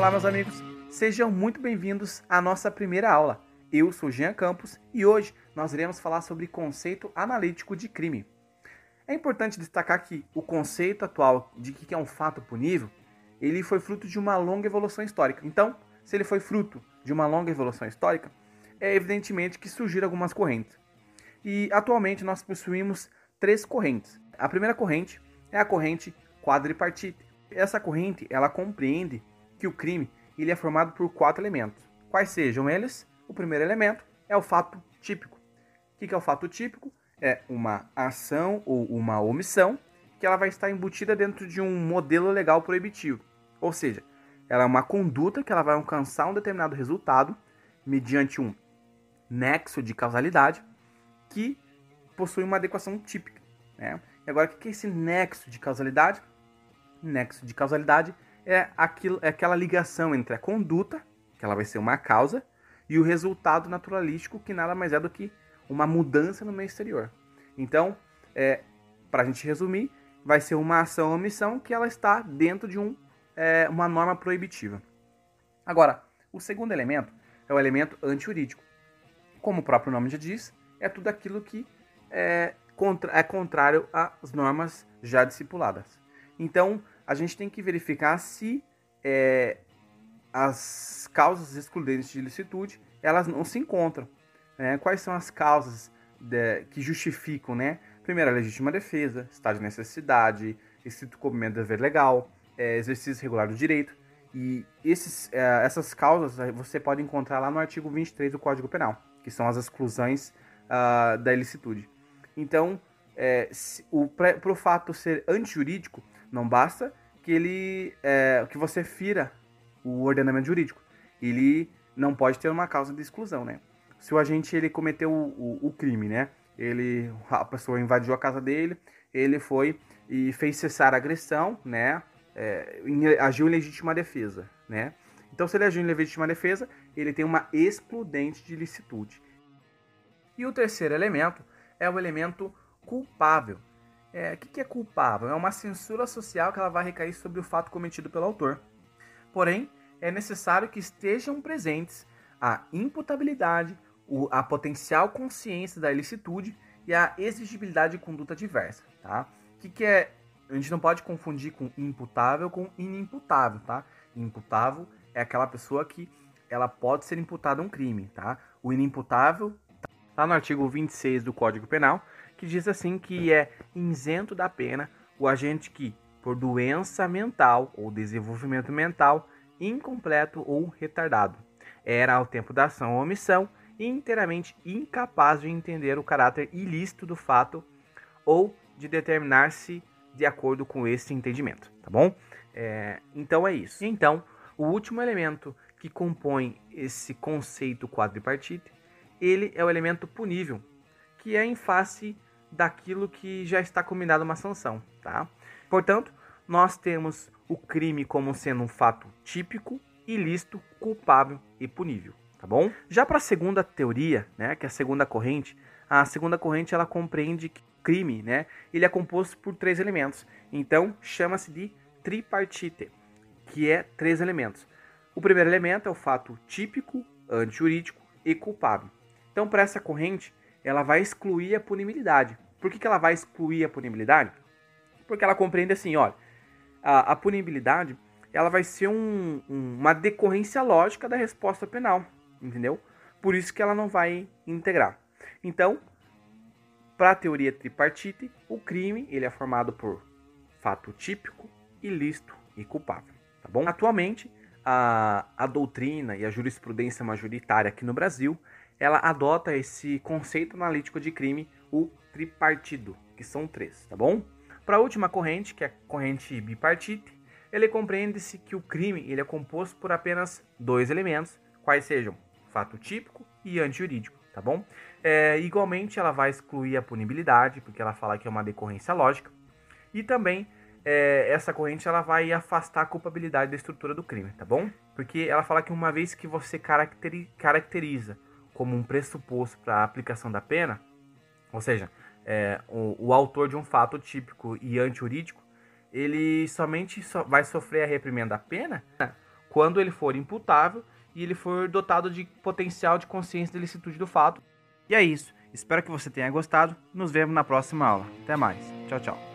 Olá, meus amigos, sejam muito bem-vindos à nossa primeira aula. Eu sou Jean Campos e hoje nós iremos falar sobre conceito analítico de crime. É importante destacar que o conceito atual de que é um fato punível, ele foi fruto de uma longa evolução histórica. Então, se ele foi fruto de uma longa evolução histórica, é evidentemente que surgiram algumas correntes. E atualmente nós possuímos três correntes. A primeira corrente é a corrente quadripartite. Essa corrente, ela compreende que o crime ele é formado por quatro elementos. Quais sejam eles? O primeiro elemento é o fato típico. O que é o fato típico? É uma ação ou uma omissão que ela vai estar embutida dentro de um modelo legal proibitivo. Ou seja, ela é uma conduta que ela vai alcançar um determinado resultado mediante um nexo de causalidade que possui uma adequação típica. Né? E agora, o que é esse nexo de causalidade? Nexo de causalidade é, aquilo, é aquela ligação entre a conduta, que ela vai ser uma causa, e o resultado naturalístico, que nada mais é do que uma mudança no meio exterior. Então, é, para a gente resumir, vai ser uma ação ou omissão que ela está dentro de um, é, uma norma proibitiva. Agora, o segundo elemento é o elemento antijurídico. Como o próprio nome já diz, é tudo aquilo que é, contra, é contrário às normas já discipuladas. Então, a gente tem que verificar se é, as causas excludentes de ilicitude elas não se encontram. Né? Quais são as causas de, que justificam, né? Primeiro, a legítima defesa, estado de necessidade, estrito cumprimento do dever legal, é, exercício regular do direito. E esses, é, essas causas você pode encontrar lá no artigo 23 do Código Penal, que são as exclusões uh, da ilicitude. Então, é, para o fato ser antijurídico, não basta que ele é, que você fira o ordenamento jurídico. Ele não pode ter uma causa de exclusão, né? Se o agente ele cometeu o, o, o crime, né? Ele a pessoa invadiu a casa dele, ele foi e fez cessar a agressão, né? É, agiu em legítima defesa, né? Então, se ele agiu em legítima defesa, ele tem uma excludente de licitude. E o terceiro elemento é o elemento culpável. É, o que é culpável? É uma censura social que ela vai recair sobre o fato cometido pelo autor. Porém, é necessário que estejam presentes a imputabilidade, a potencial consciência da ilicitude e a exigibilidade de conduta diversa, tá? O que, que é? A gente não pode confundir com imputável com inimputável, tá? Imputável é aquela pessoa que ela pode ser imputada a um crime, tá? O inimputável tá no artigo 26 do Código Penal, que diz assim que é isento da pena o agente que, por doença mental ou desenvolvimento mental incompleto ou retardado, era ao tempo da ação ou omissão inteiramente incapaz de entender o caráter ilícito do fato ou de determinar-se de acordo com esse entendimento, tá bom? É, então é isso. Então, o último elemento que compõe esse conceito quadripartite, ele é o elemento punível, que é em face daquilo que já está combinado uma sanção, tá? Portanto, nós temos o crime como sendo um fato típico, ilícito, culpável e punível, tá bom? Já para a segunda teoria, né, que é a segunda corrente, a segunda corrente ela compreende que crime, né, ele é composto por três elementos. Então, chama-se de tripartite, que é três elementos. O primeiro elemento é o fato típico, antijurídico e culpável. Então, para essa corrente, ela vai excluir a punibilidade. Por que, que ela vai excluir a punibilidade? Porque ela compreende assim, olha, a, a punibilidade ela vai ser um, um, uma decorrência lógica da resposta penal, entendeu? Por isso que ela não vai integrar. Então, para a teoria tripartite, o crime ele é formado por fato típico, ilícito e culpável, tá bom? Atualmente, a, a doutrina e a jurisprudência majoritária aqui no Brasil ela adota esse conceito analítico de crime, o tripartido, que são três, tá bom? Para a última corrente, que é a corrente bipartite, ele compreende-se que o crime ele é composto por apenas dois elementos, quais sejam fato típico e antijurídico, tá bom? É, igualmente, ela vai excluir a punibilidade, porque ela fala que é uma decorrência lógica, e também é, essa corrente ela vai afastar a culpabilidade da estrutura do crime, tá bom? Porque ela fala que uma vez que você caracteriza como um pressuposto para a aplicação da pena, ou seja, é, o, o, autor de um fato típico e antijurídico, ele somente so, vai sofrer a reprimenda da pena quando ele for imputável e ele for dotado de potencial de consciência da licitude do fato. E é isso. Espero que você tenha gostado. Nos vemos na próxima aula. Até mais. Tchau, tchau.